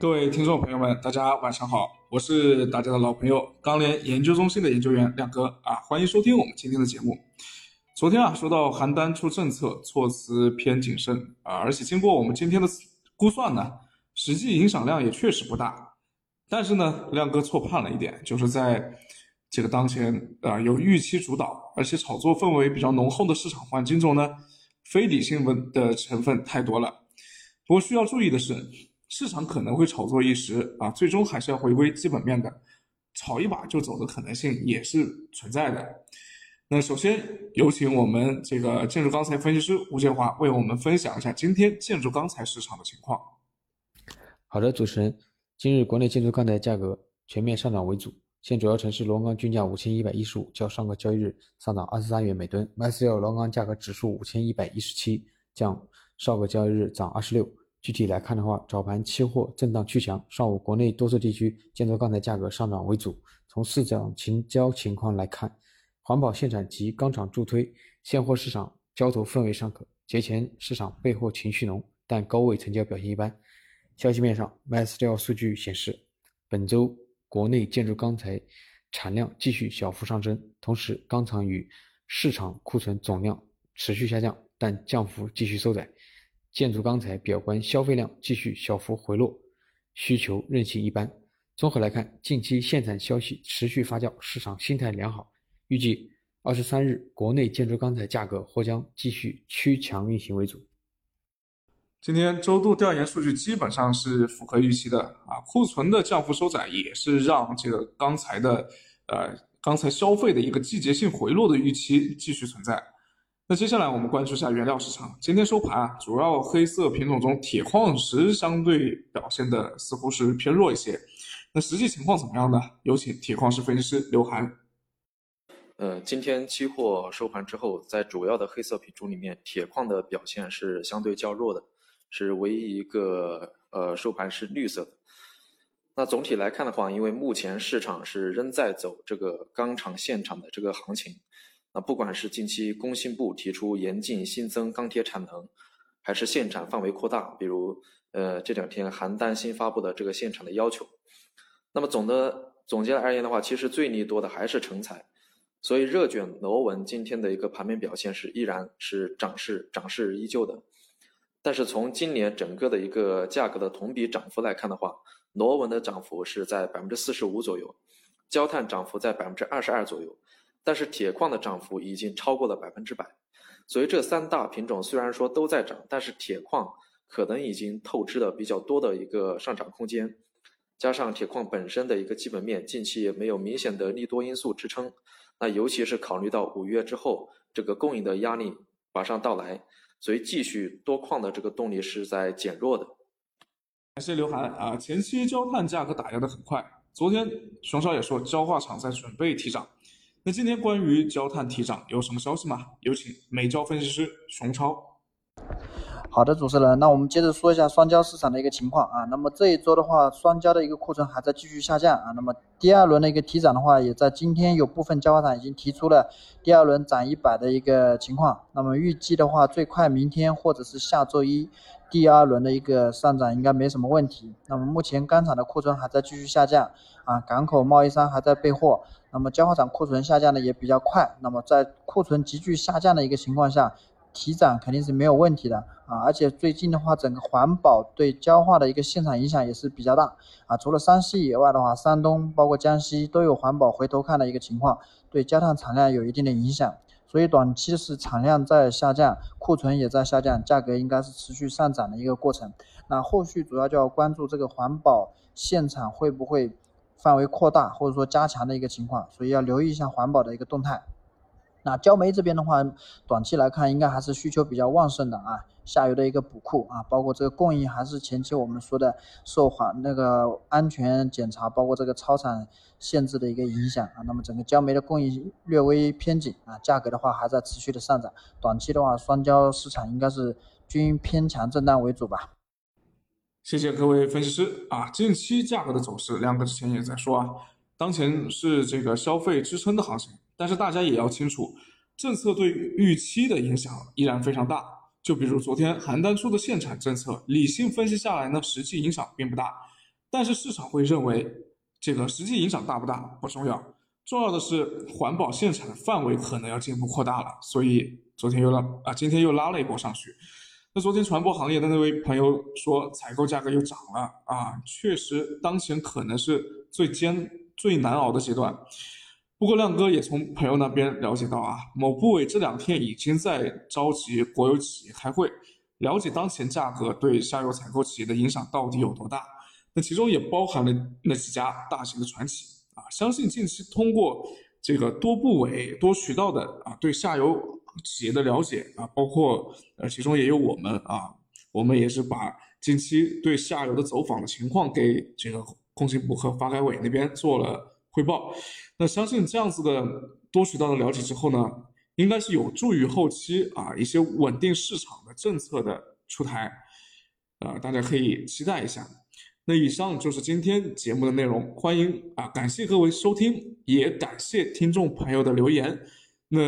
各位听众朋友们，大家晚上好，我是大家的老朋友钢联研究中心的研究员亮哥啊，欢迎收听我们今天的节目。昨天啊，说到邯郸出政策，措辞偏谨慎啊，而且经过我们今天的估算呢，实际影响量也确实不大。但是呢，亮哥错判了一点，就是在这个当前啊有预期主导，而且炒作氛围比较浓厚的市场环境中呢，非理性文的成分太多了。不过需要注意的是。市场可能会炒作一时啊，最终还是要回归基本面的，炒一把就走的可能性也是存在的。那首先有请我们这个建筑钢材分析师吴建华为我们分享一下今天建筑钢材市场的情况。好的，主持人，今日国内建筑钢材价格全面上涨为主，现主要城市螺纹钢均价五千一百一十五，较上个交易日上涨二十三元每吨；MyCL 螺钢价格指数五千一百一十七，较上个交易日涨二十六。具体来看的话，早盘期货震荡趋强，上午国内多数地区建筑钢材价格上涨为主。从市场成交情况来看，环保限产及钢厂助推，现货市场交投氛围尚可。节前市场备货情绪浓，但高位成交表现一般。消息面上，MS 料数据显示，本周国内建筑钢材产量继续小幅上升，同时钢厂与市场库存总量持续下降，但降幅继续收窄。建筑钢材表观消费量继续小幅回落，需求韧性一般。综合来看，近期限产消息持续发酵，市场心态良好。预计二十三日国内建筑钢材价格或将继续趋强运行为主。今天周度调研数据基本上是符合预期的啊，库存的降幅收窄也是让这个钢材的呃钢材消费的一个季节性回落的预期继续存在。那接下来我们关注一下原料市场。今天收盘啊，主要黑色品种中，铁矿石相对表现的似乎是偏弱一些。那实际情况怎么样呢？有请铁矿石分析师刘涵。呃，今天期货收盘之后，在主要的黑色品种里面，铁矿的表现是相对较弱的，是唯一一个呃收盘是绿色的。那总体来看的话，因为目前市场是仍在走这个钢厂现场的这个行情。那不管是近期工信部提出严禁新增钢铁产能，还是限产范围扩大，比如呃这两天邯郸新发布的这个限产的要求，那么总的总结而言的话，其实最利多的还是成材，所以热卷螺纹今天的一个盘面表现是依然是涨势涨势依旧的，但是从今年整个的一个价格的同比涨幅来看的话，螺纹的涨幅是在百分之四十五左右，焦炭涨幅在百分之二十二左右。但是铁矿的涨幅已经超过了百分之百，所以这三大品种虽然说都在涨，但是铁矿可能已经透支了比较多的一个上涨空间，加上铁矿本身的一个基本面近期也没有明显的利多因素支撑，那尤其是考虑到五月之后这个供应的压力马上到来，所以继续多矿的这个动力是在减弱的。感谢刘涵啊，前期焦炭价格打压的很快，昨天熊超也说焦化厂在准备提涨。那今天关于焦炭提涨有什么消息吗？有请美焦分析师熊超。好的，主持人，那我们接着说一下双焦市场的一个情况啊。那么这一周的话，双焦的一个库存还在继续下降啊。那么第二轮的一个提涨的话，也在今天有部分焦化厂已经提出了第二轮涨一百的一个情况。那么预计的话，最快明天或者是下周一，第二轮的一个上涨应该没什么问题。那么目前钢厂的库存还在继续下降啊，港口贸易商还在备货。那么焦化厂库存下降的也比较快，那么在库存急剧下降的一个情况下，提涨肯定是没有问题的啊！而且最近的话，整个环保对焦化的一个现场影响也是比较大啊。除了山西以外的话，山东包括江西都有环保回头看的一个情况，对焦炭产量有一定的影响。所以短期是产量在下降，库存也在下降，价格应该是持续上涨的一个过程。那后续主要就要关注这个环保现场会不会。范围扩大或者说加强的一个情况，所以要留意一下环保的一个动态。那焦煤这边的话，短期来看应该还是需求比较旺盛的啊，下游的一个补库啊，包括这个供应还是前期我们说的受环那个安全检查，包括这个超产限制的一个影响啊，那么整个焦煤的供应略微偏紧啊，价格的话还在持续的上涨，短期的话双焦市场应该是均偏强震荡为主吧。谢谢各位分析师啊！近期价格的走势，亮哥之前也在说啊，当前是这个消费支撑的行情，但是大家也要清楚，政策对预期的影响依然非常大。就比如昨天邯郸出的限产政策，理性分析下来呢，实际影响并不大。但是市场会认为这个实际影响大不大不重要，重要的是环保限产的范围可能要进一步扩大了，所以昨天又拉啊，今天又拉了一波上去。那昨天传播行业的那位朋友说，采购价格又涨了啊，确实当前可能是最艰最难熬的阶段。不过亮哥也从朋友那边了解到啊，某部委这两天已经在召集国有企业开会，了解当前价格对下游采购企业的影响到底有多大。那其中也包含了那几家大型的船企啊，相信近期通过这个多部委多渠道的啊对下游。企业的了解啊，包括呃，其中也有我们啊，我们也是把近期对下游的走访的情况给这个工信部和发改委那边做了汇报。那相信这样子的多渠道的了解之后呢，应该是有助于后期啊一些稳定市场的政策的出台，呃，大家可以期待一下。那以上就是今天节目的内容，欢迎啊，感谢各位收听，也感谢听众朋友的留言。那。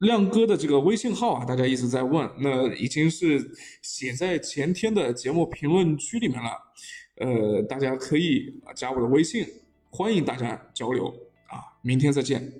亮哥的这个微信号啊，大家一直在问，那已经是写在前天的节目评论区里面了，呃，大家可以啊加我的微信，欢迎大家交流啊，明天再见。